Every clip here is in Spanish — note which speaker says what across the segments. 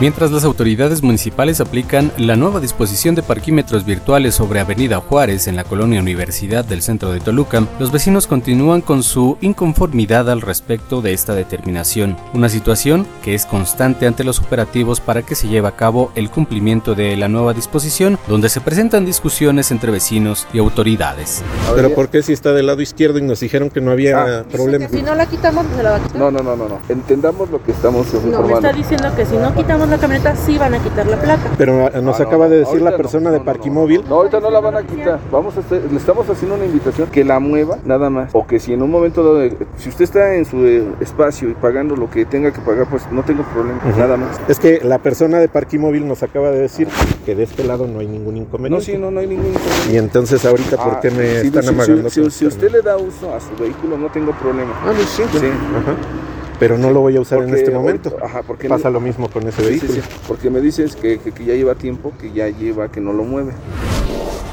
Speaker 1: Mientras las autoridades municipales aplican la nueva disposición de parquímetros virtuales sobre Avenida Juárez en la colonia Universidad del centro de Toluca, los vecinos continúan con su inconformidad al respecto de esta determinación, una situación que es constante ante los operativos para que se lleve a cabo el cumplimiento de la nueva disposición, donde se presentan discusiones entre vecinos y autoridades.
Speaker 2: Pero ¿por qué si está del lado izquierdo y nos dijeron que no había problema?
Speaker 3: Si no la quitamos, se la va a quitar.
Speaker 4: No, no, no, no, no. Entendamos lo que estamos
Speaker 3: No, me
Speaker 4: informando.
Speaker 3: está diciendo que si no quitamos la camioneta, sí van a quitar la placa.
Speaker 2: Pero ah, nos
Speaker 4: Ah, no,
Speaker 2: acaba de decir la
Speaker 4: no,
Speaker 2: persona
Speaker 4: no,
Speaker 2: de
Speaker 4: no,
Speaker 2: Parquimóvil.
Speaker 4: No, ahorita no la van a quitar. Vamos a hacer, le estamos haciendo una invitación que la mueva, nada más. O que si en un momento dado, eh, si usted está en su eh, espacio y pagando lo que tenga que pagar, pues no tengo problema, nada más.
Speaker 2: Es que la persona de Parquimóvil nos acaba de decir que de este lado no hay ningún
Speaker 4: No,
Speaker 2: inconveniente.
Speaker 4: sí, no, no hay ningún inconveniente.
Speaker 2: Y entonces ahorita, ¿por
Speaker 4: Ah,
Speaker 2: qué me
Speaker 4: si-
Speaker 2: están
Speaker 4: si-
Speaker 2: amagando?
Speaker 4: Si,
Speaker 2: esto?
Speaker 4: usted le da uso a su vehículo, no tengo problema.
Speaker 2: Ah, no, sí,
Speaker 4: Sí.
Speaker 2: Ajá. Pero no lo voy a usar en este
Speaker 4: ahorita-
Speaker 2: momento.
Speaker 4: Ajá, porque
Speaker 2: Pasa lo mismo con ese
Speaker 4: Sí, sí,
Speaker 2: vehículo.
Speaker 4: sí, porque me dices que, que- que ya lleva tiempo, que ya lleva, que no lo mueve.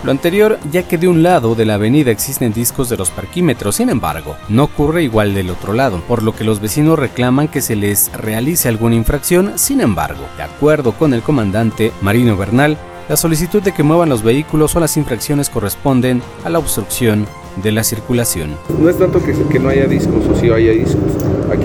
Speaker 1: Lo anterior, ya que de un lado de la avenida existen discos de los parquímetros, sin embargo, no ocurre igual del otro lado, por lo que los vecinos reclaman que se les realice alguna infracción, sin embargo, de acuerdo con el comandante Marino Bernal, la solicitud de que muevan los vehículos o las infracciones corresponden a la obstrucción de la circulación.
Speaker 4: No es tanto que, que no haya discos o si haya discos.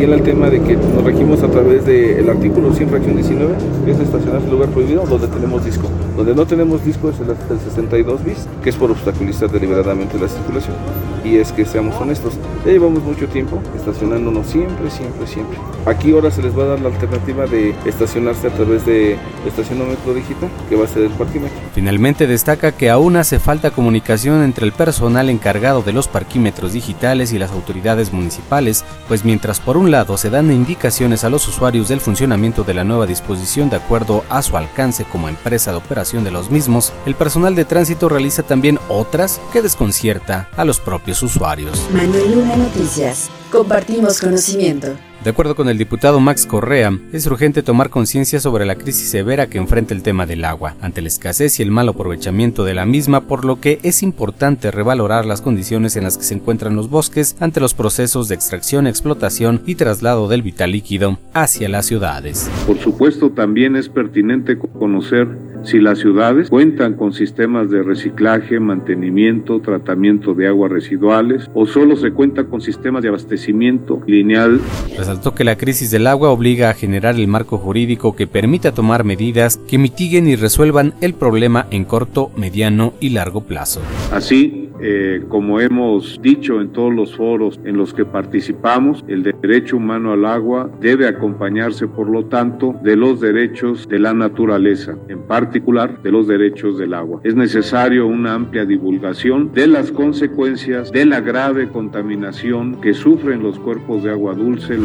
Speaker 4: En el tema de que nos regimos a través del artículo 100, fracción 19, que es estacionarse en lugar prohibido, donde tenemos disco. Donde no tenemos disco es el, el 62 bis, que es por obstaculizar deliberadamente la circulación. Y es que seamos honestos, ya llevamos mucho tiempo estacionándonos siempre, siempre, siempre. Aquí ahora se les va a dar la alternativa de estacionarse a través de estacionómetro digital, que va a ser el parquímetro.
Speaker 1: Finalmente destaca que aún hace falta comunicación entre el personal encargado de los parquímetros digitales y las autoridades municipales, pues mientras por un lado se dan indicaciones a los usuarios del funcionamiento de la nueva disposición de acuerdo a su alcance como empresa de operación de los mismos, el personal de tránsito realiza también otras que desconcierta a los propios usuarios.
Speaker 5: Manuel Luna Noticias. Compartimos conocimiento.
Speaker 1: De acuerdo con el diputado Max Correa, es urgente tomar conciencia sobre la crisis severa que enfrenta el tema del agua, ante la escasez y el mal aprovechamiento de la misma, por lo que es importante revalorar las condiciones en las que se encuentran los bosques ante los procesos de extracción, explotación y traslado del vital líquido hacia las ciudades.
Speaker 6: Por supuesto, también es pertinente conocer si las ciudades cuentan con sistemas de reciclaje, mantenimiento, tratamiento de aguas residuales o solo se cuenta con sistemas de abastecimiento lineal
Speaker 1: Resaltó que la crisis del agua obliga a generar el marco jurídico que permita tomar medidas que mitiguen y resuelvan el problema en corto, mediano y largo plazo.
Speaker 6: Así, eh, como hemos dicho en todos los foros en los que participamos, el derecho humano al agua debe acompañarse, por lo tanto, de los derechos de la naturaleza, en particular de los derechos del agua. Es necesario una amplia divulgación de las consecuencias de la grave contaminación que sufren los cuerpos de agua dulce.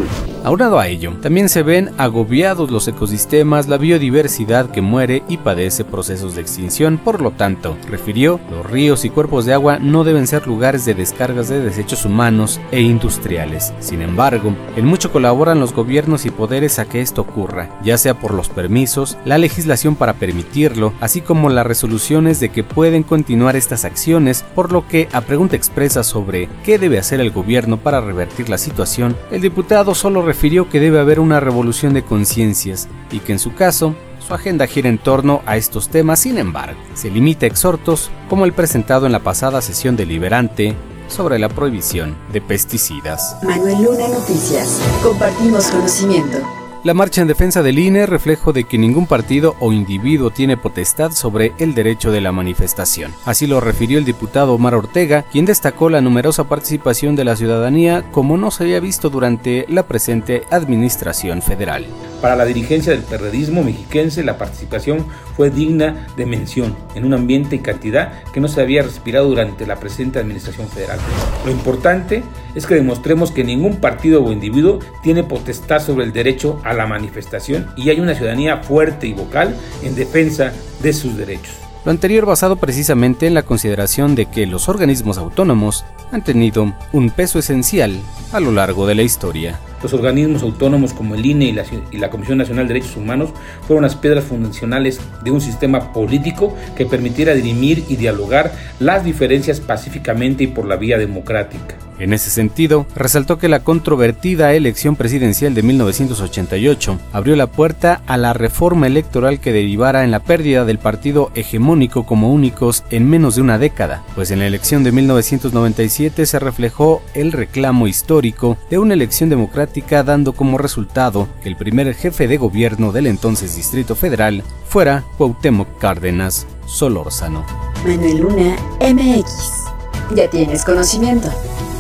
Speaker 1: Aunado a ello, también se ven agobiados los ecosistemas, la biodiversidad que muere y padece procesos de extinción. Por lo tanto, refirió, los ríos y cuerpos de agua no deben ser lugares de descargas de desechos humanos e industriales. Sin embargo, en mucho colaboran los gobiernos y poderes a que esto ocurra, ya sea por los permisos, la legislación para permitirlo, así como las resoluciones de que pueden continuar estas acciones, por lo que a pregunta expresa sobre qué debe hacer el gobierno para revertir la situación, el diputado solo refirió que debe haber una revolución de conciencias y que en su caso su agenda gira en torno a estos temas, sin embargo, se limita a exhortos como el presentado en la pasada sesión deliberante sobre la prohibición de pesticidas.
Speaker 5: Manuel Luna Noticias. Compartimos conocimiento.
Speaker 1: La marcha en defensa del INE reflejo de que ningún partido o individuo tiene potestad sobre el derecho de la manifestación. Así lo refirió el diputado Omar Ortega, quien destacó la numerosa participación de la ciudadanía como no se había visto durante la presente administración federal.
Speaker 7: Para la dirigencia del perredismo mexiquense, la participación fue digna de mención en un ambiente y cantidad que no se había respirado durante la presente administración federal. Lo importante es que demostremos que ningún partido o individuo tiene potestad sobre el derecho a la manifestación y hay una ciudadanía fuerte y vocal en defensa de sus derechos.
Speaker 1: Lo anterior basado precisamente en la consideración de que los organismos autónomos han tenido un peso esencial a lo largo de la historia.
Speaker 7: Los organismos autónomos como el INE y la, y la, Comisión Nacional de Derechos Humanos fueron las piedras fundacionales de un sistema político que permitiera dirimir y dialogar las diferencias pacíficamente y por la vía democrática.
Speaker 1: En ese sentido, resaltó que la controvertida elección presidencial de 1988 abrió la puerta a la reforma electoral que derivara en la pérdida del partido hegemónico como únicos en menos de una década, pues en la elección de 1997 se reflejó el reclamo histórico de una elección democrática dando como resultado que el primer jefe de gobierno del entonces Distrito Federal fuera Cuauhtémoc Cárdenas Solórzano.
Speaker 5: Manuel Luna MX. Ya tienes conocimiento.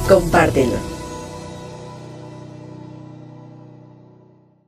Speaker 5: Compártelo.